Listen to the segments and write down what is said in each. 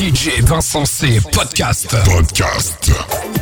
DJ Vincent C. Podcast. Podcast.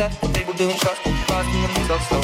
At the table doing shots, slow.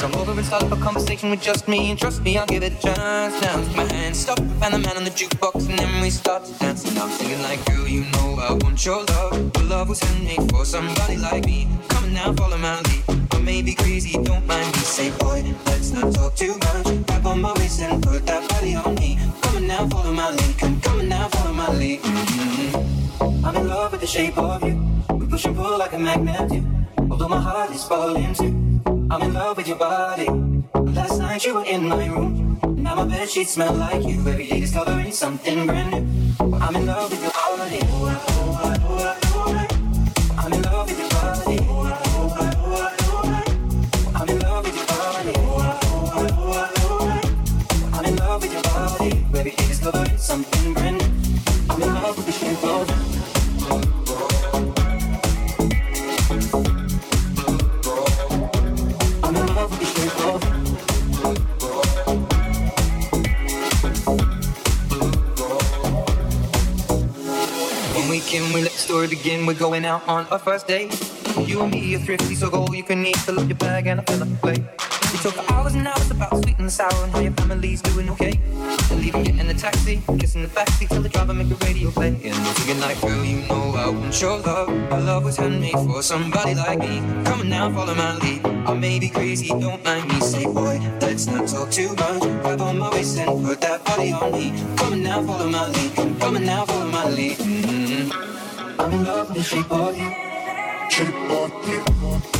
Come over and start up a conversation with just me, and trust me, I'll give it a chance. Now my hand, stop, and the man on the jukebox, and then we start to dance. And I'm singing like, girl, you know I want your love. Your love was handmade for somebody like me. Come now, follow my lead. I may be crazy, don't mind me. Say, boy, let's not talk too much. Grab on my waist and put that body on me. Come now, follow my lead. Come, come now, follow my lead. Mm-hmm. I'm in love with the shape of you. We push and pull like a magnet do. Although my heart is falling too. I'm in love with your body. Last night you were in my room. Now my bed sheets smell like you. Every day discovering something brand new. I'm in love with your body. I'm in love with your body. I'm in love with your body. I'm in love with your body. Every day discovering something brand new. Weekend we let the story begin. We're going out on our first date. You and me are thrifty, so go you can eat. Fill up your bag and I fill up the plate. We talk for hours and hours about sweet and sour and how your family's doing okay. And leaving get in the taxi, kissing the backseat, tell the driver make the radio play. And we're singing like, girl, you know I want your love. Our love was handmade for somebody like me. Come on now, follow my lead. I may be crazy, don't mind me. Say, boy, let's not talk too much. Grab on my waist and put that body on me. Come on now, follow my lead. Come on now, follow my lead. Mm-hmm. I'm in love with you. You.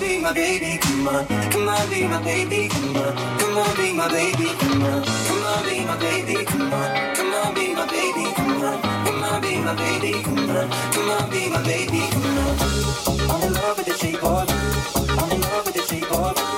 be my baby. Come on, come on, be my baby. Come on, come on, be my baby. Come on, come on, be my baby. Come on, come on, be my baby. Come on, come on, be my baby. Come on, come on, be my baby. Come on, come on, be my baby. Come on. I'm in love with the shape of you.